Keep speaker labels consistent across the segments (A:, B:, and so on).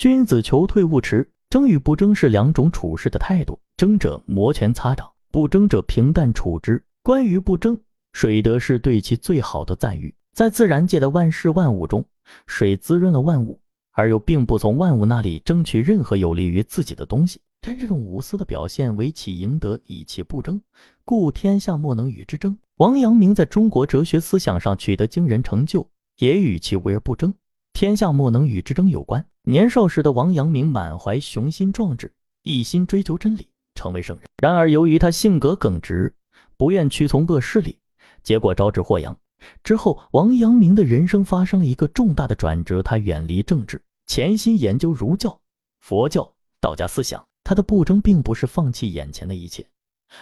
A: 君子求退勿迟，争与不争是两种处事的态度。争者摩拳擦掌，不争者平淡处之。关于不争，水德是对其最好的赞誉。在自然界的万事万物中，水滋润了万物，而又并不从万物那里争取任何有利于自己的东西。这种无私的表现，为其赢得，以其不争，故天下莫能与之争。王阳明在中国哲学思想上取得惊人成就，也与其为而不争，天下莫能与之争有关。年少时的王阳明满怀雄心壮志，一心追求真理，成为圣人。然而由于他性格耿直，不愿屈从恶势力，结果招致祸殃。之后，王阳明的人生发生了一个重大的转折。他远离政治，潜心研究儒教、佛教、道家思想。他的不争，并不是放弃眼前的一切，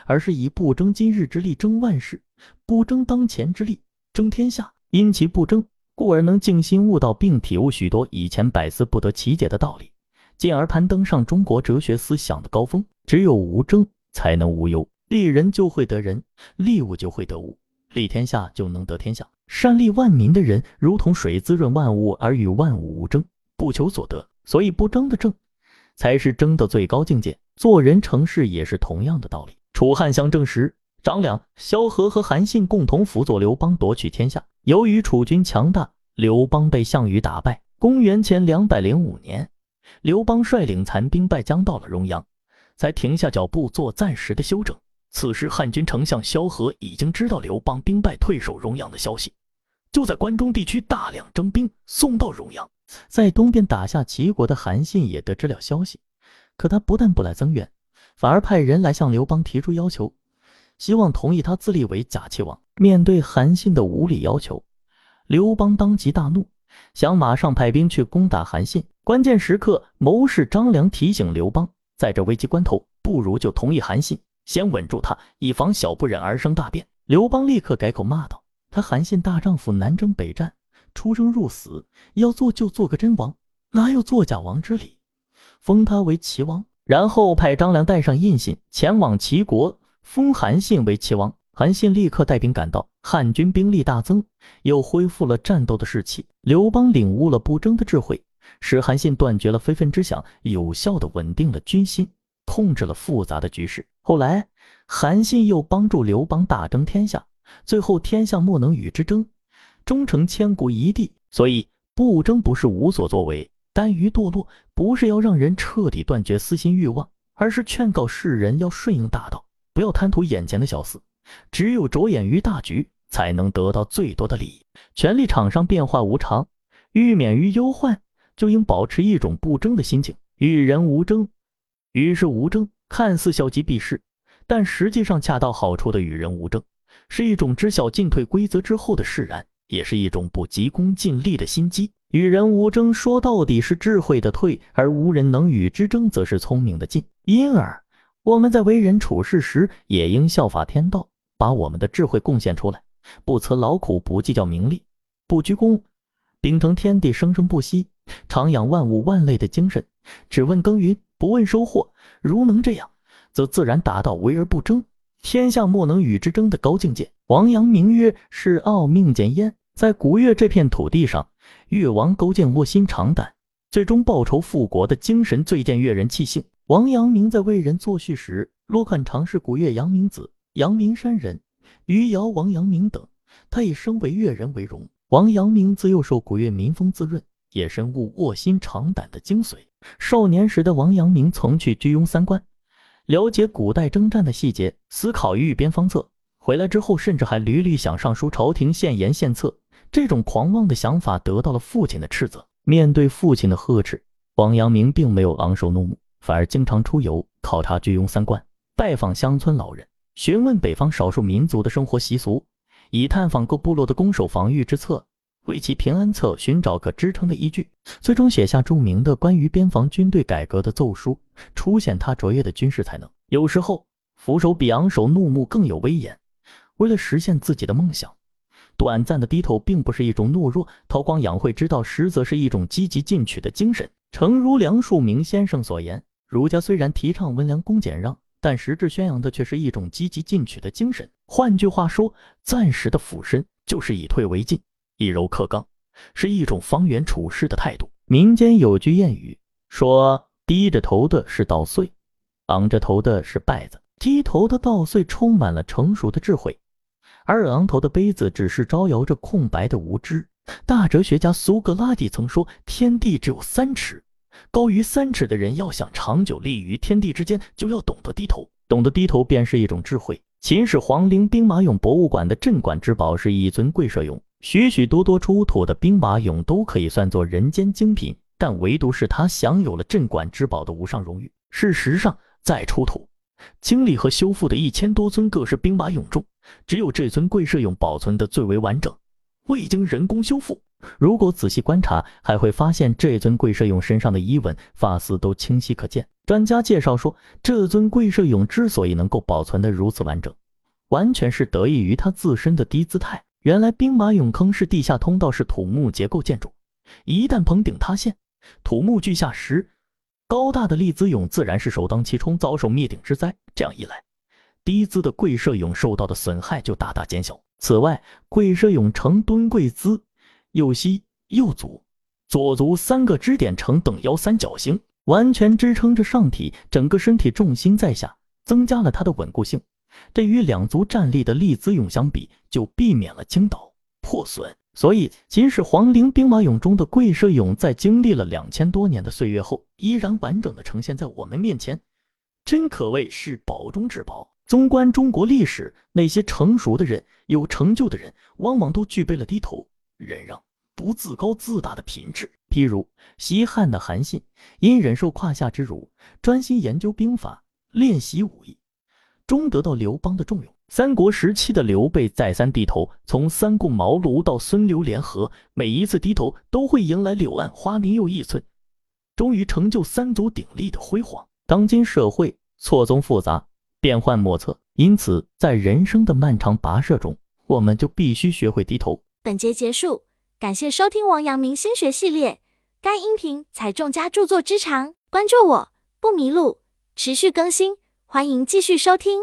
A: 而是以不争今日之力争万世，不争当前之力争天下。因其不争，故而能静心悟道，并体悟许多以前百思不得其解的道理，进而攀登上中国哲学思想的高峰。只有无争，才能无忧。利人就会得人，利物就会得物。利天下就能得天下，善利万民的人，如同水滋润万物，而与万物无争，不求所得。所以不争的正，才是争的最高境界。做人成事也是同样的道理。楚汉相争时，张良、萧何和韩信共同辅佐刘邦夺取天下。由于楚军强大，刘邦被项羽打败。公元前两百零五年，刘邦率领残兵败将到了荣阳，才停下脚步做暂时的休整。此时，汉军丞相萧何已经知道刘邦兵败退守荣阳的消息，就在关中地区大量征兵送到荣阳。在东边打下齐国的韩信也得知了消息，可他不但不来增援，反而派人来向刘邦提出要求，希望同意他自立为假齐王。面对韩信的无理要求，刘邦当即大怒，想马上派兵去攻打韩信。关键时刻，谋士张良提醒刘邦，在这危急关头，不如就同意韩信。先稳住他，以防小不忍而生大变。刘邦立刻改口骂道：“他韩信大丈夫，南征北战，出生入死，要做就做个真王，哪有做假王之理？封他为齐王。”然后派张良带上印信前往齐国，封韩信为齐王。韩信立刻带兵赶到，汉军兵力大增，又恢复了战斗的士气。刘邦领悟了不争的智慧，使韩信断绝了非分之想，有效的稳定了军心。控制了复杂的局势。后来，韩信又帮助刘邦大争天下，最后天下莫能与之争，终成千古一帝。所以，不争不是无所作为，耽于堕落，不是要让人彻底断绝私心欲望，而是劝告世人要顺应大道，不要贪图眼前的小事。只有着眼于大局，才能得到最多的利益。权力场上变化无常，欲免于忧患，就应保持一种不争的心情，与人无争。与世无争，看似消极避世，但实际上恰到好处的与人无争，是一种知晓进退规则之后的释然，也是一种不急功近利的心机。与人无争，说到底是智慧的退，而无人能与之争，则是聪明的进。因而，我们在为人处事时，也应效法天道，把我们的智慧贡献出来，不辞劳苦，不计较名利，不居功，秉承天地生生不息、长养万物万类的精神，只问耕耘。不问收获，如能这样，则自然达到为而不争，天下莫能与之争的高境界。王阳明曰：“是傲命简焉。”在古越这片土地上，越王勾践卧薪尝胆，最终报仇复国的精神最见越人气性。王阳明在为人作序时，落款常是古越阳明子、阳明山人、余姚王阳明等。他以生为越人为荣。王阳明自幼受古越民风滋润，也深悟卧薪尝胆的精髓。少年时的王阳明曾去居庸三关，了解古代征战的细节，思考御边方策。回来之后，甚至还屡屡想上书朝廷献言献策。这种狂妄的想法得到了父亲的斥责。面对父亲的呵斥，王阳明并没有昂首怒目，反而经常出游，考察居庸三关，拜访乡村老人，询问北方少数民族的生活习俗，以探访各部落的攻守防御之策。为其平安策寻找可支撑的依据，最终写下著名的关于边防军队改革的奏书，出现他卓越的军事才能。有时候，俯首比昂首怒目更有威严。为了实现自己的梦想，短暂的低头并不是一种懦弱。韬光养晦之道，实则是一种积极进取的精神。诚如梁漱溟先生所言，儒家虽然提倡温良恭俭让，但实质宣扬的却是一种积极进取的精神。换句话说，暂时的俯身就是以退为进。以柔克刚，是一种方圆处事的态度。民间有句谚语说：“低着头的是稻穗，昂着头的是稗子。”低头的稻穗充满了成熟的智慧，而昂头的杯子只是招摇着空白的无知。大哲学家苏格拉底曾说：“天地只有三尺，高于三尺的人要想长久立于天地之间，就要懂得低头。懂得低头，便是一种智慧。”秦始皇陵兵马俑博物馆的镇馆之宝是一尊贵社俑。许许多多出土的兵马俑都可以算作人间精品，但唯独是他享有了镇馆之宝的无上荣誉。事实上，在出土、清理和修复的一千多尊各式兵马俑中，只有这尊贵社俑保存的最为完整，未经人工修复。如果仔细观察，还会发现这尊贵社俑身上的衣纹、发丝都清晰可见。专家介绍说，这尊贵社俑之所以能够保存得如此完整，完全是得益于它自身的低姿态。原来兵马俑坑是地下通道，是土木结构建筑。一旦棚顶塌陷，土木俱下时，高大的立姿俑自然是首当其冲，遭受灭顶之灾。这样一来，低姿的贵社俑受到的损害就大大减小。此外，跪射俑呈蹲跪姿，右膝、右足、左足三个支点呈等腰三角形，完全支撑着上体，整个身体重心在下，增加了它的稳固性。这与两足站立的立姿俑相比，就避免了倾倒破损。所以，秦始皇陵兵马俑中的跪射俑，在经历了两千多年的岁月后，依然完整的呈现在我们面前，真可谓是宝中之宝。纵观中国历史，那些成熟的人、有成就的人，往往都具备了低头忍让、不自高自大的品质。譬如西汉的韩信，因忍受胯下之辱，专心研究兵法，练习武艺。终得到刘邦的重用。三国时期的刘备再三低头，从三顾茅庐到孙刘联合，每一次低头都会迎来柳暗花明又一村，终于成就三足鼎立的辉煌。当今社会错综复杂，变幻莫测，因此在人生的漫长跋涉中，我们就必须学会低头。
B: 本节结束，感谢收听王阳明心学系列。该音频采众家著作之长，关注我不迷路，持续更新。欢迎继续收听。